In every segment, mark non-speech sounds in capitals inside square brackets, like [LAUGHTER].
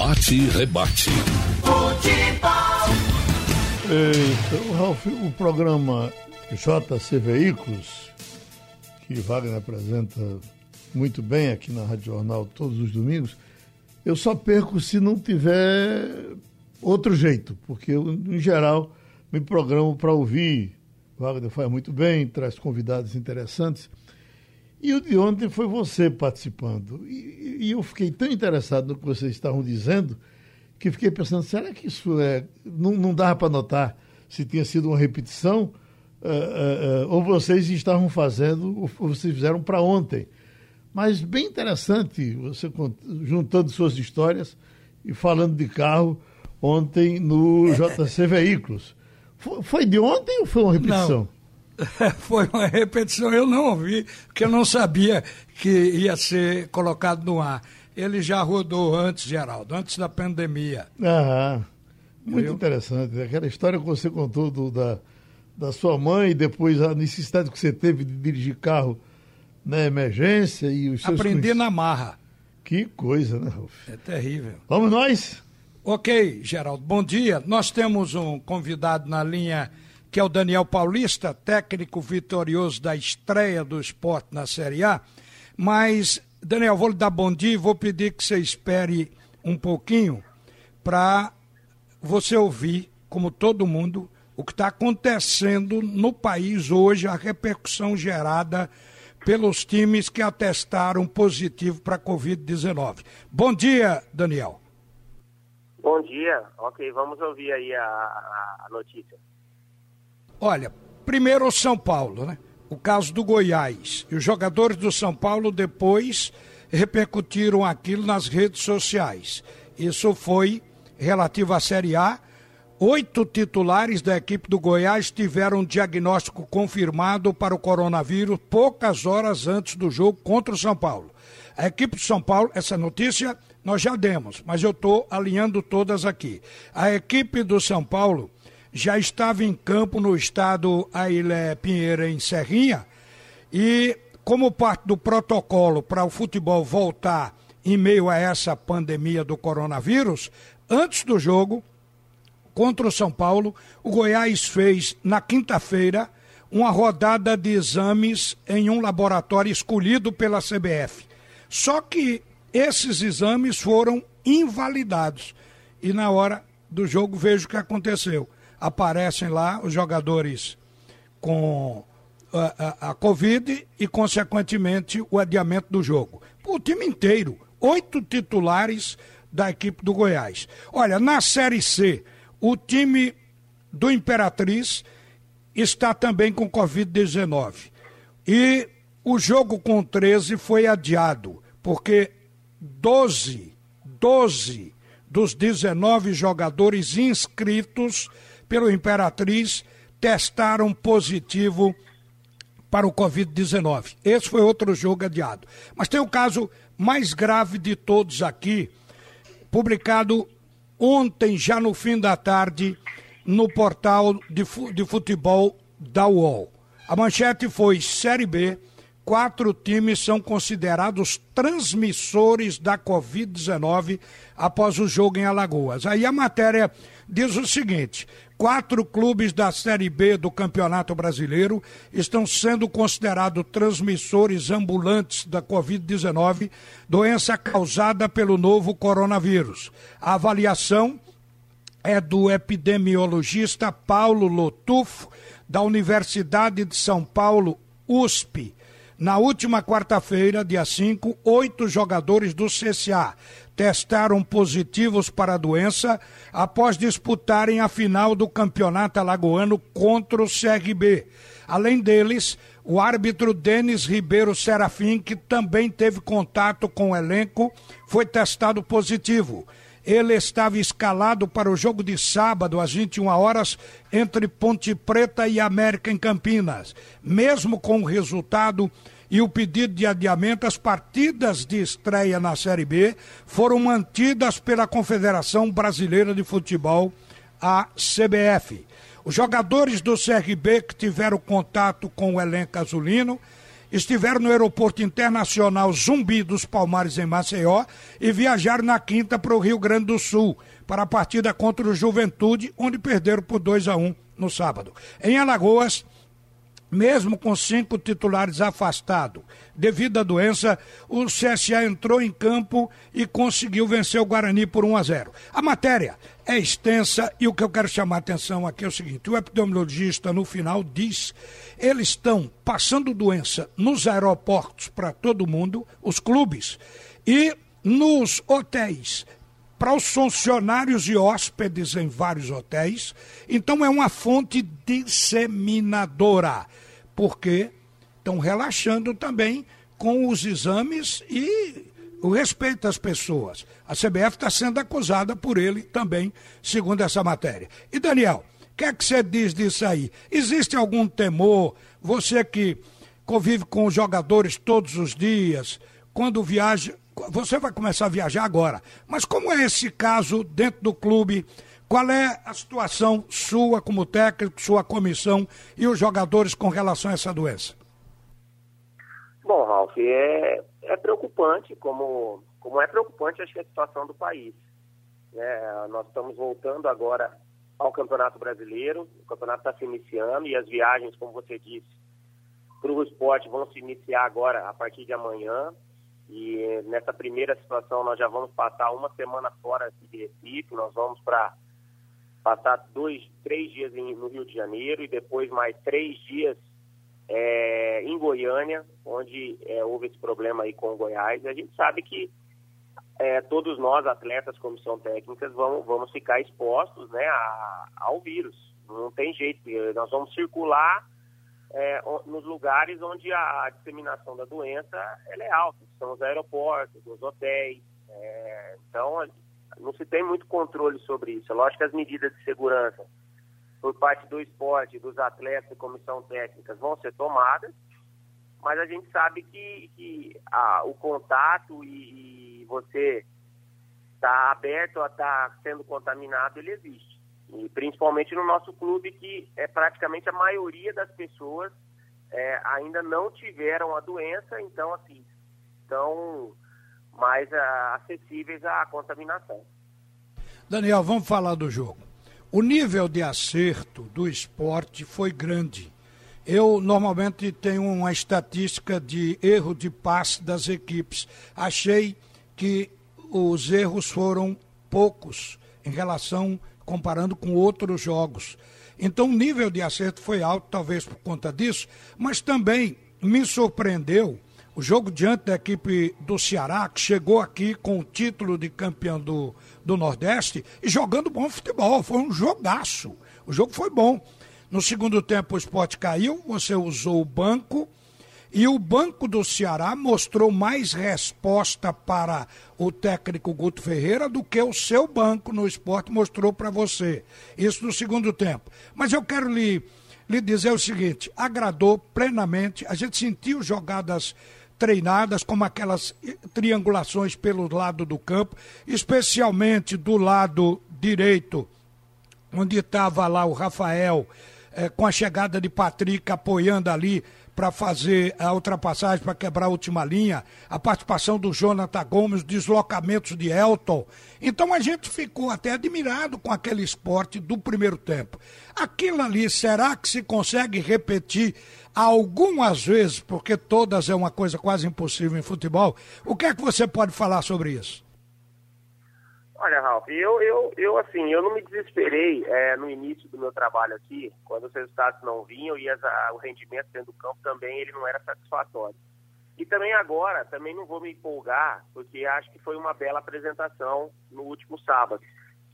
Bate e rebate. Futebol. Então, Ralf, o programa JC Veículos, que Wagner apresenta muito bem aqui na Rádio Jornal todos os domingos, eu só perco se não tiver outro jeito, porque eu, em geral, me programo para ouvir. Wagner faz muito bem, traz convidados interessantes. E o de ontem foi você participando. E, e, eu fiquei tão interessado no que vocês estavam dizendo que fiquei pensando, será que isso é. Não, não dava para notar se tinha sido uma repetição, uh, uh, uh, ou vocês estavam fazendo, ou vocês fizeram para ontem. Mas bem interessante, você juntando suas histórias e falando de carro ontem no JC Veículos. Foi, foi de ontem ou foi uma repetição? Não. [LAUGHS] Foi uma repetição, eu não ouvi, porque eu não sabia que ia ser colocado no ar. Ele já rodou antes, Geraldo, antes da pandemia. Ah, muito Viu? interessante. Aquela história que você contou do, da, da sua mãe, depois a necessidade que você teve de dirigir carro na emergência e os seus. Aprendi na marra. Que coisa, né, Ralf? É terrível. Vamos nós? Ok, Geraldo, bom dia. Nós temos um convidado na linha que é o Daniel Paulista, técnico vitorioso da estreia do esporte na Série A. Mas, Daniel, vou lhe dar bom dia e vou pedir que você espere um pouquinho para você ouvir, como todo mundo, o que está acontecendo no país hoje, a repercussão gerada pelos times que atestaram positivo para a Covid-19. Bom dia, Daniel. Bom dia. Ok, vamos ouvir aí a, a, notícia. Olha, primeiro o São Paulo, né? O caso do Goiás. E os jogadores do São Paulo depois repercutiram aquilo nas redes sociais. Isso foi relativo à Série A. Oito titulares da equipe do Goiás tiveram um diagnóstico confirmado para o coronavírus poucas horas antes do jogo contra o São Paulo. A equipe do São Paulo, essa notícia nós já demos, mas eu estou alinhando todas aqui. A equipe do São Paulo já estava em campo no estado Ailé Pinheira, em Serrinha, e como parte do protocolo para o futebol voltar em meio a essa pandemia do coronavírus, antes do jogo contra o São Paulo, o Goiás fez na quinta-feira uma rodada de exames em um laboratório escolhido pela CBF. Só que esses exames foram invalidados. E na hora do jogo vejo o que aconteceu aparecem lá os jogadores com a, a, a, Covid e, consequentemente, o adiamento do jogo. O time inteiro, oito titulares da equipe do Goiás. Olha, na Série C, o time do Imperatriz está também com Covid-19. E o jogo com 13 foi adiado, porque 12, 12 dos 19 jogadores inscritos pelo Imperatriz testaram positivo para o Covid-19. Esse foi outro jogo adiado. Mas tem o caso mais grave de todos aqui, publicado ontem, já no fim da tarde, no portal de, de futebol da UOL. A manchete foi Série B. Quatro times são considerados transmissores da Covid-19 após o jogo em Alagoas. Aí a matéria diz o seguinte: Quatro clubes da Série B do Campeonato Brasileiro estão sendo considerados transmissores ambulantes da Covid-19, doença causada pelo novo coronavírus. A avaliação é do epidemiologista Paulo Lotufo, da Universidade de São Paulo, USP. Na última quarta-feira, dia 5, oito jogadores do CSA testaram positivos para a doença após disputarem a final do Campeonato Alagoano contra o CRB. Além deles, o árbitro Denis Ribeiro Serafim, que também teve contato com o elenco, foi testado positivo. Ele estava escalado para o jogo de sábado às 21 horas entre Ponte Preta e América em Campinas. Mesmo com o resultado, e o pedido de adiamento, as partidas de estreia na Série B foram mantidas pela Confederação Brasileira de Futebol, a CBF. Os jogadores do CRB que tiveram contato com o elenco azulino estiveram no aeroporto internacional Zumbi dos Palmares em Maceió e viajaram na quinta para o Rio Grande do Sul para a partida contra o Juventude, onde perderam por 2 a 1 no sábado. Em Alagoas, mesmo com cinco titulares afastados devido à doença, o CSA entrou em campo e conseguiu vencer o Guarani por 1 a 0. A matéria é extensa e o que eu quero chamar a atenção aqui é o seguinte: o epidemiologista no final diz eles estão passando doença nos aeroportos para todo mundo, os clubes, e nos hotéis para os funcionários e hóspedes em vários hotéis. Então é uma fonte disseminadora, porque estão relaxando também com os exames e o respeito às pessoas. A CBF está sendo acusada por ele também, segundo essa matéria. E Daniel, o que é que você diz disso aí? Existe algum temor? Você que convive com os jogadores todos os dias, quando viaja, você vai começar a viajar agora. Mas como é esse caso dentro do clube? Qual é a situação sua como técnico, sua comissão e os jogadores com relação a essa doença? Bom, Ralf, é, é preocupante, como, como é preocupante acho que a situação do país. É, nós estamos voltando agora ao Campeonato Brasileiro, o campeonato está se iniciando e as viagens, como você disse, para o esporte vão se iniciar agora a partir de amanhã. E nessa primeira situação nós já vamos passar uma semana fora de Recife, nós vamos para passar dois, três dias em, no Rio de Janeiro e depois mais três dias é, em Goiânia, onde é, houve esse problema aí com o Goiás. A gente sabe que é, todos nós, atletas, comissão técnica, vamos, vamos ficar expostos né, a, ao vírus. Não tem jeito, nós vamos circular é, nos lugares onde a disseminação da doença é alta, são os aeroportos, os hotéis. É, então, não se tem muito controle sobre isso. É lógico que as medidas de segurança por parte do esporte, dos atletas e comissão técnica vão ser tomadas, mas a gente sabe que, que ah, o contato e, e você está aberto a estar tá sendo contaminado, ele existe. E principalmente no nosso clube, que é praticamente a maioria das pessoas é, ainda não tiveram a doença, então, assim, estão mais a, acessíveis à contaminação. Daniel, vamos falar do jogo. O nível de acerto do esporte foi grande. Eu normalmente tenho uma estatística de erro de passe das equipes. Achei que os erros foram poucos em relação comparando com outros jogos. Então o nível de acerto foi alto, talvez por conta disso, mas também me surpreendeu o jogo diante da equipe do Ceará, que chegou aqui com o título de campeão do, do Nordeste e jogando bom futebol. Foi um jogaço. O jogo foi bom. No segundo tempo o esporte caiu, você usou o banco e o Banco do Ceará mostrou mais resposta para o técnico Guto Ferreira do que o seu banco no esporte mostrou para você. Isso no segundo tempo. Mas eu quero lhe, lhe dizer o seguinte: agradou plenamente. A gente sentiu jogadas treinadas, como aquelas triangulações pelo lado do campo, especialmente do lado direito, onde estava lá o Rafael, eh, com a chegada de Patrick apoiando ali para fazer a ultrapassagem, para quebrar a última linha, a participação do Jonathan Gomes, deslocamentos de Elton. Então a gente ficou até admirado com aquele esporte do primeiro tempo. Aquilo ali, será que se consegue repetir algumas vezes, porque todas é uma coisa quase impossível em futebol? O que é que você pode falar sobre isso? Olha, Ralf, eu, eu, eu assim, eu não me desesperei é, no início do meu trabalho aqui, quando os resultados não vinham e as, a, o rendimento dentro do campo também ele não era satisfatório. E também agora, também não vou me empolgar, porque acho que foi uma bela apresentação no último sábado,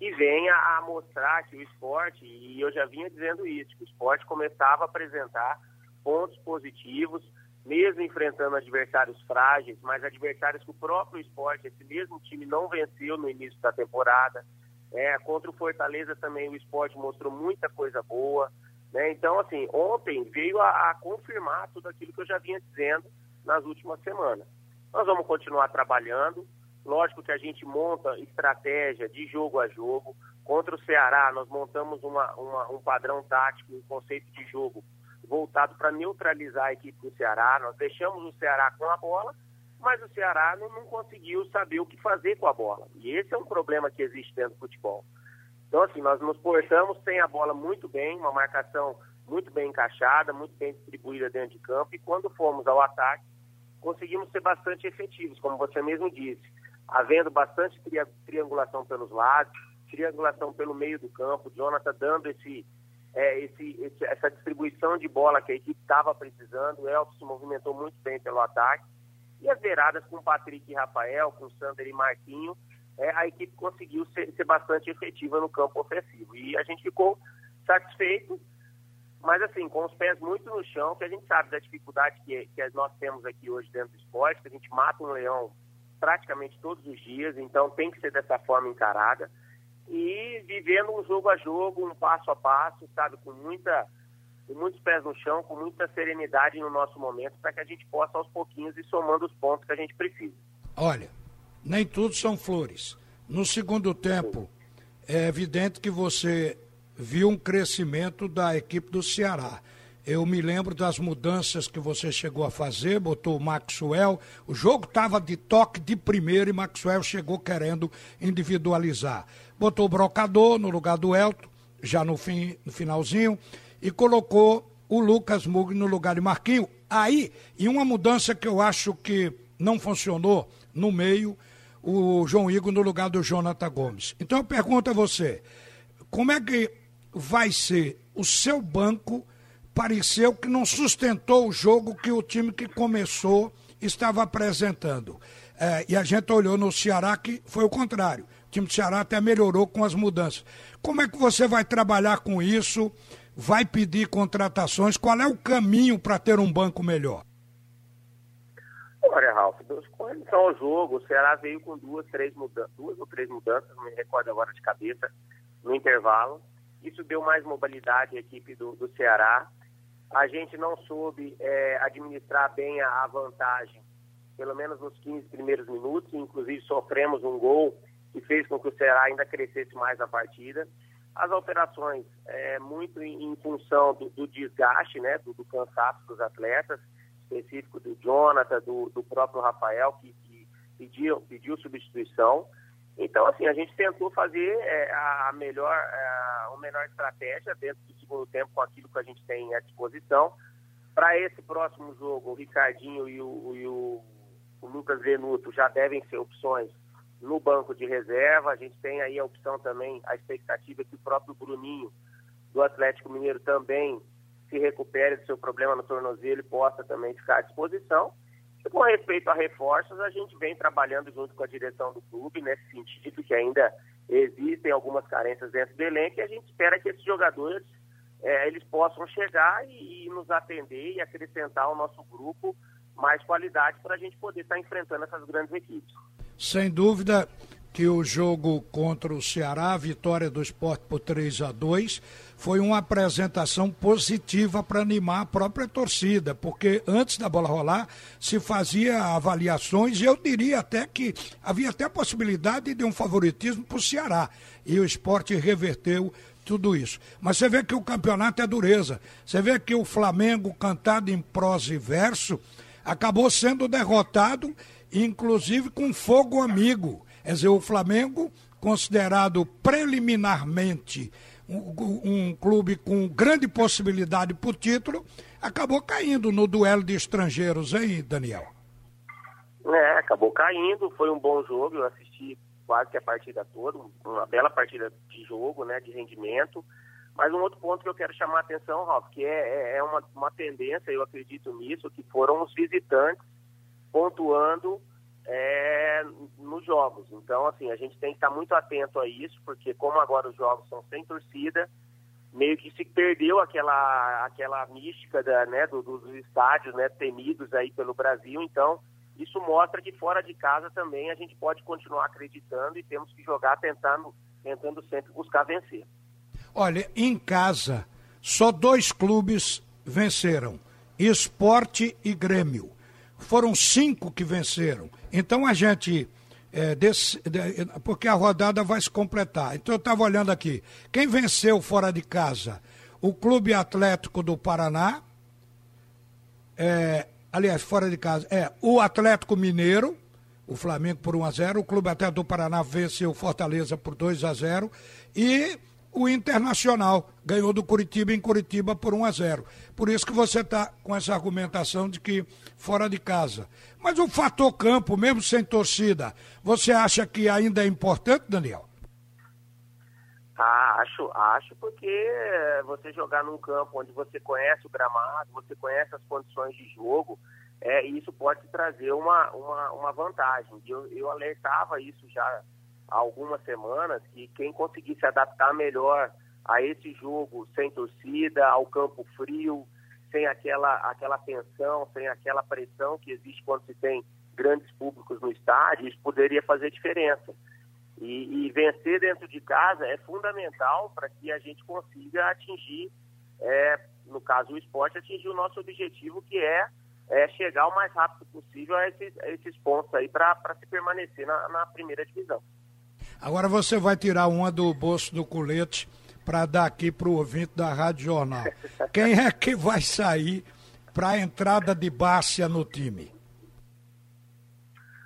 que venha a mostrar que o esporte, e eu já vinha dizendo isso, que o esporte começava a apresentar pontos positivos, mesmo enfrentando adversários frágeis, mas adversários que o próprio esporte, esse mesmo time não venceu no início da temporada. É, contra o Fortaleza também o esporte mostrou muita coisa boa. Né? Então, assim, ontem veio a, a, confirmar tudo aquilo que eu já vinha dizendo nas últimas semanas. Nós vamos continuar trabalhando. Lógico que a gente monta estratégia de jogo a jogo. Contra o Ceará, nós montamos uma, uma, um padrão tático, um conceito de jogo voltado para neutralizar a equipe do Ceará. Nós deixamos o Ceará com a bola, mas o Ceará não, não conseguiu saber o que fazer com a bola. E esse é um problema que existe dentro do futebol. Então, assim, nós nos portamos sem a bola muito bem, uma marcação muito bem encaixada, muito bem distribuída dentro de campo, e quando fomos ao ataque, conseguimos ser bastante efetivos, como você mesmo disse, havendo bastante tri triangulação pelos lados, triangulação pelo meio do campo, Jonathan dando esse, é, esse, esse, essa distribuição de bola que a equipe estava precisando, o Elton se movimentou muito bem pelo ataque, e as beiradas com Patrick e Rafael, com Sander e Marquinho, é, a equipe conseguiu ser, ser bastante efetiva no campo ofensivo. E a gente ficou satisfeito, mas assim, com os pés muito no chão, que a gente sabe da dificuldade que, que nós temos aqui hoje dentro do esporte, que a gente mata um leão praticamente todos os dias, então tem que ser dessa forma encarada. E vivendo um jogo a jogo, um passo a passo, sabe, com muita com muitos pés no chão, com muita serenidade no nosso momento, para que a gente possa aos pouquinhos ir somando os pontos que a gente precisa. Olha, nem tudo são flores. No segundo tempo, é evidente que você viu um crescimento da equipe do Ceará. Eu me lembro das mudanças que você chegou a fazer, botou o Maxwell. O jogo estava de toque de primeiro e Maxwell chegou querendo individualizar. Botou o Brocador no lugar do Elton, já no, fim, no finalzinho, e colocou o Lucas Mugni no lugar de Marquinho. Aí, e uma mudança que eu acho que não funcionou no meio, o João Igor no lugar do Jonathan Gomes. Então eu pergunto a você, como é que vai ser o seu banco? Pareceu que não sustentou o jogo que o time que começou estava apresentando. É, e a gente olhou no Ceará que foi o contrário. Time do Ceará até melhorou com as mudanças. Como é que você vai trabalhar com isso? Vai pedir contratações? Qual é o caminho para ter um banco melhor? Olha, Ralf, com relação ao jogo, o Ceará veio com duas, três mudanças, duas ou três mudanças, não me recordo agora de cabeça, no intervalo. Isso deu mais mobilidade à equipe do, do Ceará. A gente não soube é, administrar bem a, a, vantagem, pelo menos nos 15 primeiros minutos, inclusive sofremos um gol que fez com que o Ceará ainda crescesse mais na partida. As alterações, é, muito em, em função do, do, desgaste, né, do, do cansaço dos atletas, específico do Jonathan, do, do próprio Rafael, que, que pediu, pediu substituição. Então, assim, a gente tentou fazer é, a melhor, a, a melhor estratégia dentro do segundo tempo com aquilo que a gente tem à disposição. Para esse próximo jogo, o Ricardinho e o, e o, o Lucas Venuto já devem ser opções no banco de reserva. A gente tem aí a opção também, a expectativa que o próprio Bruninho do Atlético Mineiro também se recupere do seu problema no tornozelo e possa também ficar à disposição. E com respeito a reforços, a gente vem trabalhando junto com a direção do clube nesse sentido, que ainda existem algumas carências dentro do elenco e a gente espera que esses jogadores é, eles possam chegar e, e, nos atender e acrescentar ao nosso grupo mais qualidade para a gente poder estar enfrentando essas grandes equipes. Sem dúvida, que o jogo contra o Ceará, a vitória do esporte por 3 a 2 foi uma apresentação positiva para animar a própria torcida, porque antes da bola rolar se fazia avaliações e eu diria até que havia até a possibilidade de um favoritismo para o Ceará. E o esporte reverteu tudo isso. Mas você vê que o campeonato é dureza. Você vê que o Flamengo, cantado em prosa e verso, acabou sendo derrotado, inclusive com fogo amigo Quer dizer, o Flamengo, considerado preliminarmente um, um clube com grande possibilidade por título, acabou caindo no duelo de estrangeiros, hein, Daniel? É, acabou caindo, foi um bom jogo, eu assisti quase que a partida toda, uma bela partida de jogo, né, de rendimento. Mas um outro ponto que eu quero chamar a atenção, Ralf, que é, é, é uma, uma tendência, eu acredito nisso, que foram os visitantes pontuando é, nos jogos. Então, assim, a gente tem que estar muito atento a isso, porque como agora os jogos são sem torcida, meio que se perdeu aquela, aquela mística da, né, do, dos estádios né, temidos aí pelo Brasil. Então, isso mostra que fora de casa também a gente pode continuar acreditando e temos que jogar tentando, tentando sempre buscar vencer. Olha, em casa, só dois clubes venceram: Esporte e Grêmio. Foram cinco que venceram. Então a gente. É, desse, de, porque a rodada vai se completar. Então eu estava olhando aqui. Quem venceu fora de casa? O Clube Atlético do Paraná, é, aliás, fora de casa, é o Atlético Mineiro, o Flamengo por 1 a 0 o Clube Atlético do Paraná venceu o Fortaleza por 2 a 0 e o Internacional ganhou do Curitiba em Curitiba por 1 a 0. Por isso que você está com essa argumentação de que fora de casa. Mas o fator campo, mesmo sem torcida, você acha que ainda é importante, Daniel? Ah, acho, acho porque você jogar num campo onde você conhece o gramado, você conhece as condições de jogo, é, isso pode trazer uma, uma, uma vantagem. Eu, eu alertava isso já há algumas semanas, que quem conseguisse adaptar melhor a esse jogo sem torcida, ao campo frio, sem aquela, aquela tensão, sem aquela pressão que existe quando se tem grandes públicos no estádio, isso poderia fazer diferença. E, e vencer dentro de casa é fundamental para que a gente consiga atingir, é, no caso o esporte, atingir o nosso objetivo, que é, é chegar o mais rápido possível a esses, a esses pontos aí para se permanecer na, na primeira divisão. Agora você vai tirar uma do bolso do colete para dar aqui para o ouvinte da Rádio Jornal. Quem é que vai sair para a entrada de Bárcia no time?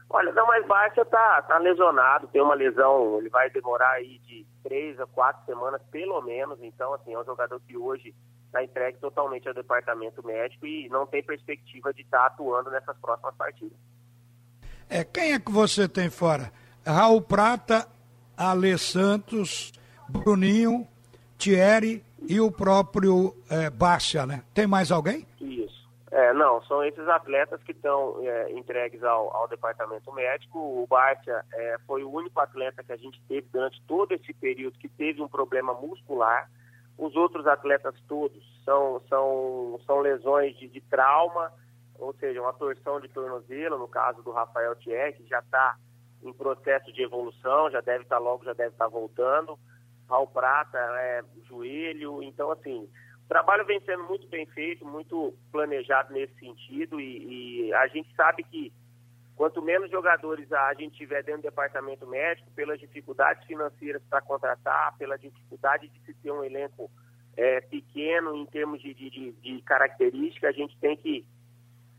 Olha, não, mas Bárcia tá, tá lesionado, tem uma lesão, ele vai demorar aí de três a quatro semanas, pelo menos. Então, assim, é um jogador que hoje está entregue totalmente ao departamento médico e não tem perspectiva de estar tá atuando nessas próximas partidas. É, quem é que você tem fora? Raul Prata, Ale Santos, Bruninho, Thierry e o próprio é, Bárcia, né? Tem mais alguém? Isso. É, não, são esses atletas que estão é, entregues ao, ao, departamento médico. O Bárcia é, foi o único atleta que a gente teve durante todo esse período que teve um problema muscular. Os outros atletas todos são, são, são lesões de, de trauma, ou seja, uma torção de tornozelo, no caso do Rafael Thierry, que já está em processo de evolução, já deve estar tá logo, já deve estar tá voltando. Raul Prata, é, joelho, então assim, o trabalho vem sendo muito bem feito, muito planejado nesse sentido e, e a gente sabe que quanto menos jogadores a gente tiver dentro do departamento médico, pelas dificuldades financeiras para contratar, pela dificuldade de se ter um elenco é, pequeno em termos de, de, de, característica, a gente tem que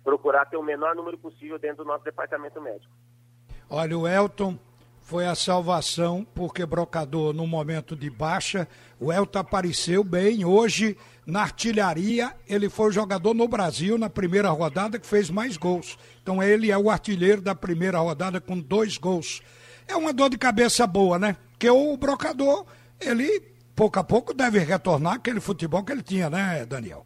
procurar ter o menor número possível dentro do nosso departamento médico. Olha, o Elton foi a salvação porque Brocador no momento de baixa, o Elton apareceu bem hoje na artilharia, ele foi o jogador no Brasil na primeira rodada que fez mais gols. Então ele é o artilheiro da primeira rodada com dois gols. É uma dor de cabeça boa, né? Porque o Brocador, ele pouco a pouco deve retornar aquele futebol que ele tinha, né, Daniel?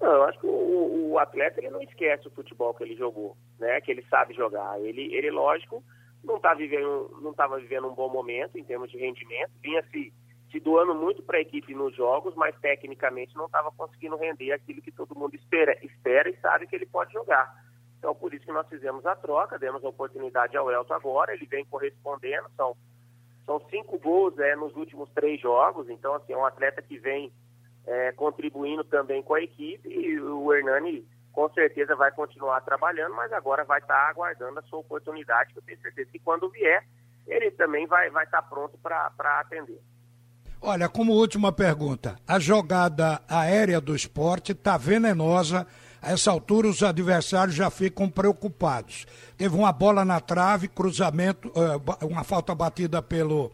Não, eu acho que o, o atleta ele não esquece o futebol que ele jogou né, que ele sabe jogar. Ele, ele lógico, não tá vivendo, não estava vivendo um bom momento em termos de rendimento, vinha se, se doando muito para a equipe nos jogos, mas tecnicamente não estava conseguindo render aquilo que todo mundo espera, espera e sabe que ele pode jogar. Então, por isso que nós fizemos a troca, demos a oportunidade ao Elton agora, ele vem correspondendo, são, são cinco gols é, nos últimos três jogos, então, assim, é um atleta que vem é, contribuindo também com a equipe e o Hernani com certeza vai continuar trabalhando, mas agora vai estar aguardando a sua oportunidade, que eu tenho certeza que quando vier, ele também vai, vai estar pronto para atender. Olha, como última pergunta, a jogada aérea do esporte está venenosa. A essa altura, os adversários já ficam preocupados. Teve uma bola na trave, cruzamento, eh, uma falta batida pelo,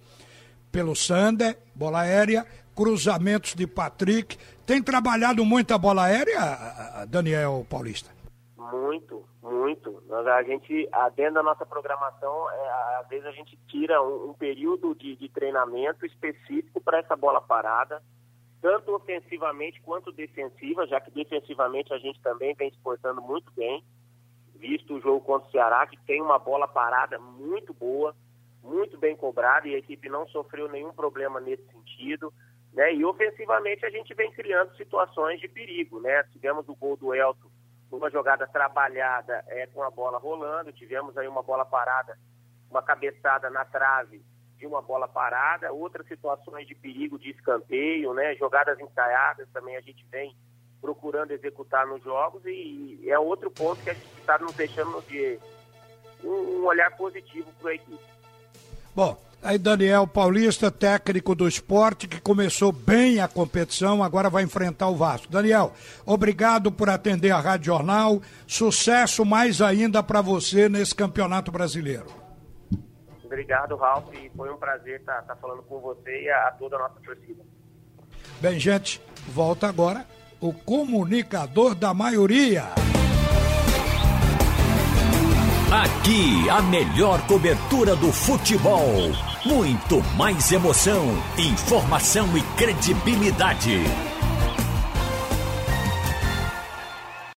pelo Sander, bola aérea, cruzamentos de Patrick. Tem trabalhado muito a bola aérea, Daniel Paulista? Muito, muito. A gente, dentro da nossa programação, é, às vezes a gente tira um, um período de, de treinamento específico para essa bola parada, tanto ofensivamente quanto defensiva, já que defensivamente a gente também vem exportando muito bem, visto o jogo contra o Ceará, que tem uma bola parada muito boa, muito bem cobrada, e a equipe não sofreu nenhum problema nesse sentido. Né? E ofensivamente a gente vem criando situações de perigo. Né? Tivemos o gol do Elton numa jogada trabalhada é, com a bola rolando, tivemos aí uma bola parada, uma cabeçada na trave de uma bola parada, outras situações de perigo de escanteio, né? jogadas ensaiadas também a gente vem procurando executar nos jogos e, é outro ponto que a gente está nos deixando de um, um olhar positivo para a equipe. Bom, Aí Daniel Paulista, técnico do esporte, que começou bem a competição, agora vai enfrentar o Vasco. Daniel, obrigado por atender a Rádio Jornal. Sucesso mais ainda para você nesse campeonato brasileiro. Obrigado, Ralf. Foi um prazer estar, estar falando com você e a, a toda a nossa torcida. Bem, gente, volta agora o comunicador da maioria. Aqui, a melhor cobertura do futebol. Muito mais emoção, informação e credibilidade.